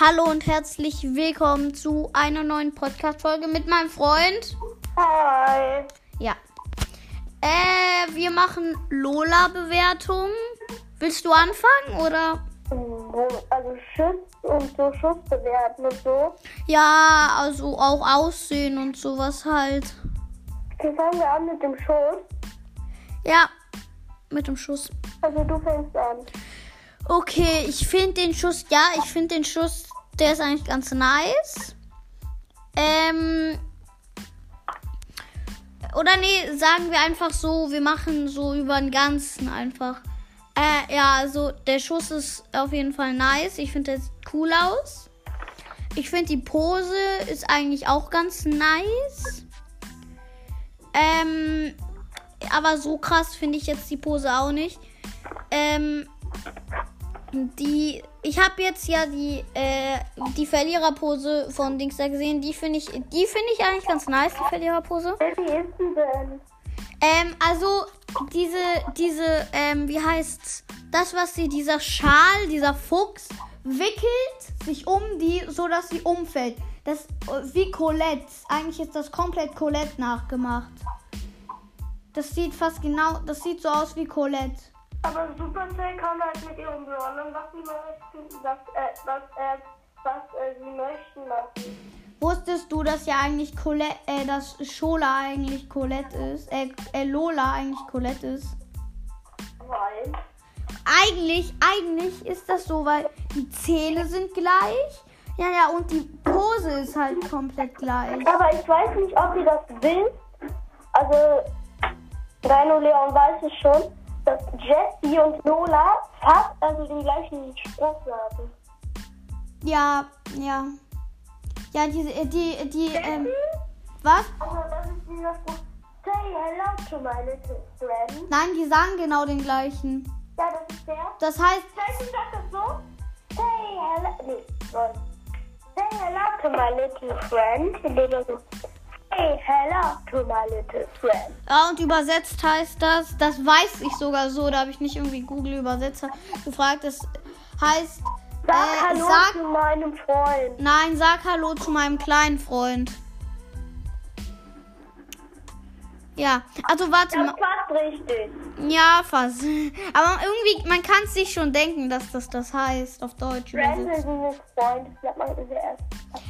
Hallo und herzlich willkommen zu einer neuen Podcast-Folge mit meinem Freund. Hi. Ja. Äh, wir machen Lola-Bewertung. Willst du anfangen oder? Also Schuss und so Schuss bewerten und so. Ja, also auch Aussehen und sowas halt. Okay, fangen wir an mit dem Schuss. Ja, mit dem Schuss. Also du fängst an. Okay, ich finde den Schuss, ja, ich finde den Schuss, der ist eigentlich ganz nice. Ähm. Oder nee, sagen wir einfach so, wir machen so über den Ganzen einfach. Äh, ja, also der Schuss ist auf jeden Fall nice. Ich finde, der sieht cool aus. Ich finde, die Pose ist eigentlich auch ganz nice. Ähm, aber so krass finde ich jetzt die Pose auch nicht. Ähm, die, ich habe jetzt ja die, äh, die Verliererpose von Dings da gesehen. Die finde ich, die finde ich eigentlich ganz nice, die Verliererpose. Wie ist die denn? Ähm, also diese, diese, ähm, wie heißt's? Das, was sie, dieser Schal, dieser Fuchs wickelt sich um die, so dass sie umfällt. Das äh, wie Colette. Eigentlich ist das komplett Colette nachgemacht. Das sieht fast genau, das sieht so aus wie Colette. Aber Supercell kann halt mit ihrem Brawlern, was sie möchten, was, äh, was, äh, was äh, sie möchten machen. Wusstest du, dass ja eigentlich Colette, äh, dass Schola eigentlich Colette ist? Äh, äh, Lola eigentlich Colette ist? Weil. Eigentlich, eigentlich ist das so, weil die Zähne sind gleich. Ja, ja, und die Pose ist halt komplett gleich. Aber ich weiß nicht, ob ihr das wisst. Also, Rhino Leon weiß es schon, dass Jessie und Lola fast also den gleichen Spruch haben. Ja, ja. Ja, diese, äh, die, die, ähm, was? Also, das ist dieser Spruch. Say hello to my little friend. Nein, die sagen genau den gleichen. Ja, das ist der. Das heißt, Jessie sagt das so. Say hello. Nee. Say hello to my little friend. Say hello to my little friend. ja, und übersetzt heißt das, das weiß ich sogar so, da habe ich nicht irgendwie Google Übersetzer gefragt. Das heißt, Sag Äh, hallo sag- zu meinem Freund. nein, sag Hallo zu meinem kleinen Freund. Ja, also warte Das mal. fast richtig. Ja, fast. Aber irgendwie, man kann sich schon denken, dass das das heißt auf Deutsch Friend ist ein Freund. Das man sehr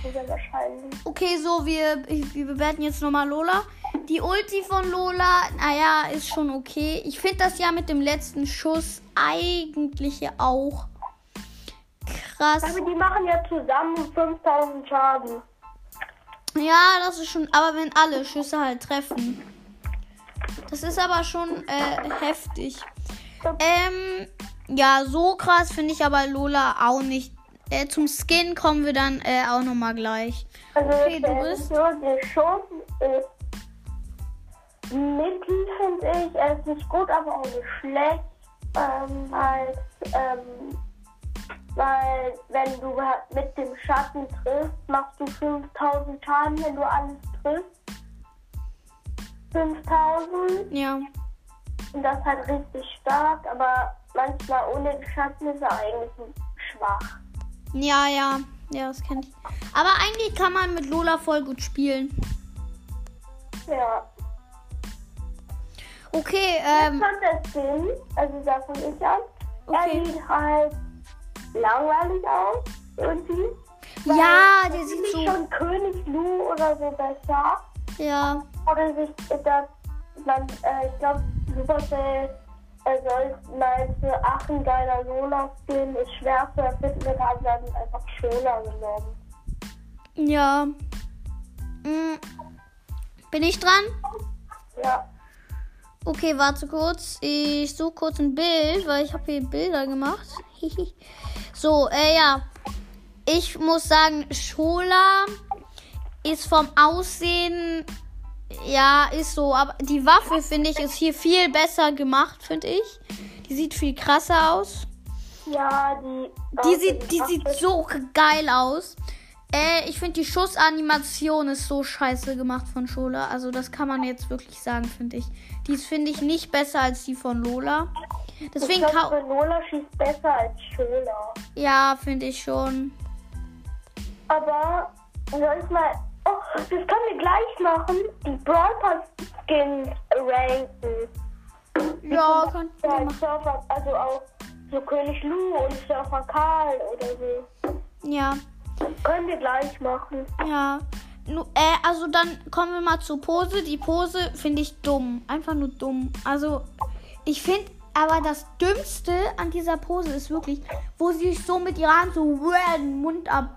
wahrscheinlich. Okay, so, wir, wir bewerten jetzt nochmal Lola. Die Ulti von Lola, naja, ist schon okay. Ich finde das ja mit dem letzten Schuss eigentlich ja auch krass. Aber die machen ja zusammen 5000 Schaden. Ja, das ist schon, aber wenn alle Schüsse halt treffen. Das ist aber schon äh, heftig. Ähm, ja, so krass finde ich aber Lola auch nicht. Äh, zum Skin kommen wir dann äh, auch nochmal gleich. Also Okay, du der bist- nur der Schuss ist mittel, finde ich. Er ist nicht gut, aber auch nicht schlecht. Ähm, halt, ähm, weil wenn du mit dem Schatten triffst, machst du 5000 Schaden, wenn du alles triffst. 5000 Ja. und das ist halt richtig stark, aber manchmal ohne den Schatten ist er eigentlich schwach. Ja, ja. Ja, das kenn ich. Aber eigentlich kann man mit Lola voll gut spielen. Ja. Okay, ähm, fand das Sinn, also da von ich an. Okay. Er sieht halt langweilig aus, irgendwie. ja, der ist sieht so. schon König Lu oder so besser. Ja. Oder sich das, man, äh, ich glaube, Supercell äh, soll mal für Aachen geiler Lola spielen, ist schwer zu erfinden, wir haben dann einfach Schola genommen. Ja. Mm. Bin ich dran? Ja. Okay, warte kurz. Ich suche kurz ein Bild, weil ich habe hier Bilder gemacht. so, äh, ja. Ich muss sagen, Schola ist vom Aussehen, ja, ist so. Aber die Waffe, finde ich, ist hier viel besser gemacht, finde ich. Die sieht viel krasser aus. Ja, die. Die sieht, die sieht so geil aus. Äh, ich finde die Schussanimation ist so scheiße gemacht von Schola. Also das kann man jetzt wirklich sagen, finde ich. Die ist, finde ich, nicht besser als die von Lola. Deswegen ich kau glaube, Lola schießt besser als Schola. Ja, finde ich schon. Aber soll ich mal. Das können wir gleich machen. Die Brawl Pass Skins ranken. Ja, kann Ja, wir machen. Surfer, also auch so König Lu und Surfer Karl oder so. Ja, Können wir gleich machen. ja. Nu, äh, also dann kommen wir mal zur Pose. Die Pose finde ich dumm. Einfach nur dumm. Also, ich finde aber das Dümmste an dieser Pose ist wirklich, wo sie sich so mit ihrer Hand so den Mund ab.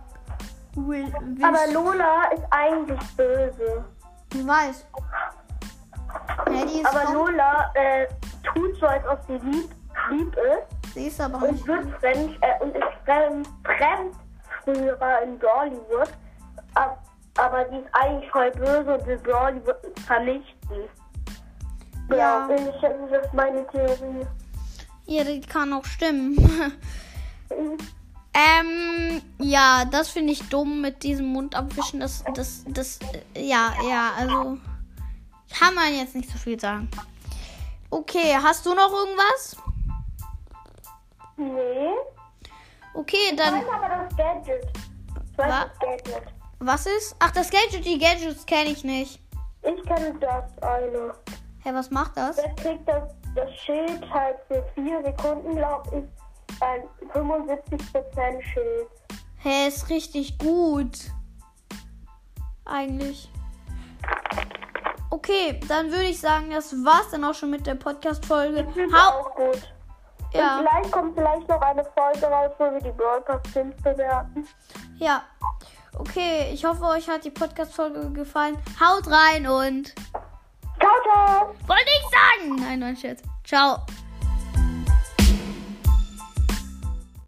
Will- wischt. Aber Lola ist eigentlich böse. Ich weiß. Ja, Aber Lola äh, tut so, als ob sie lieb, lieb ist sie ist aber und nicht. wird fremd äh, und ist fremd, fremd früher in Bollywood. Ab, aber die ist eigentlich voll böse und will Bollywood vernichten. Ja. Ja, ich, das ist meine Theorie. Ja, die kann auch stimmen. ähm, ja, das finde ich dumm mit diesem Mund abwischen. Das, das, das, äh, ja, ja, also kann man jetzt nicht so viel sagen. Okay, hast du noch irgendwas? Nee. Okay, Ich dann, weiß aber das Gadget. Ich weiß Wa- das Gadget. was ist? Ach, das Gadget, die Gadgets kenne ich nicht. Ich kenne das eine. Hä, was macht das? Der kriegt das, das Schild halt für vier Sekunden, glaube ich, ein 75% Schild. Hä, ist richtig gut. Eigentlich. Okay, dann würde ich sagen, das war's dann auch schon mit der Podcast-Folge. Auch gut. ja. Und vielleicht kommt vielleicht noch eine Folge raus, wo wir die Pass Skins bewerten. Ja. Okay, ich hoffe, euch hat die Podcast-Folge gefallen. Haut rein und. Ciao, ciao! Wollte ich sagen! Nein, nein, Scherz. Ciao.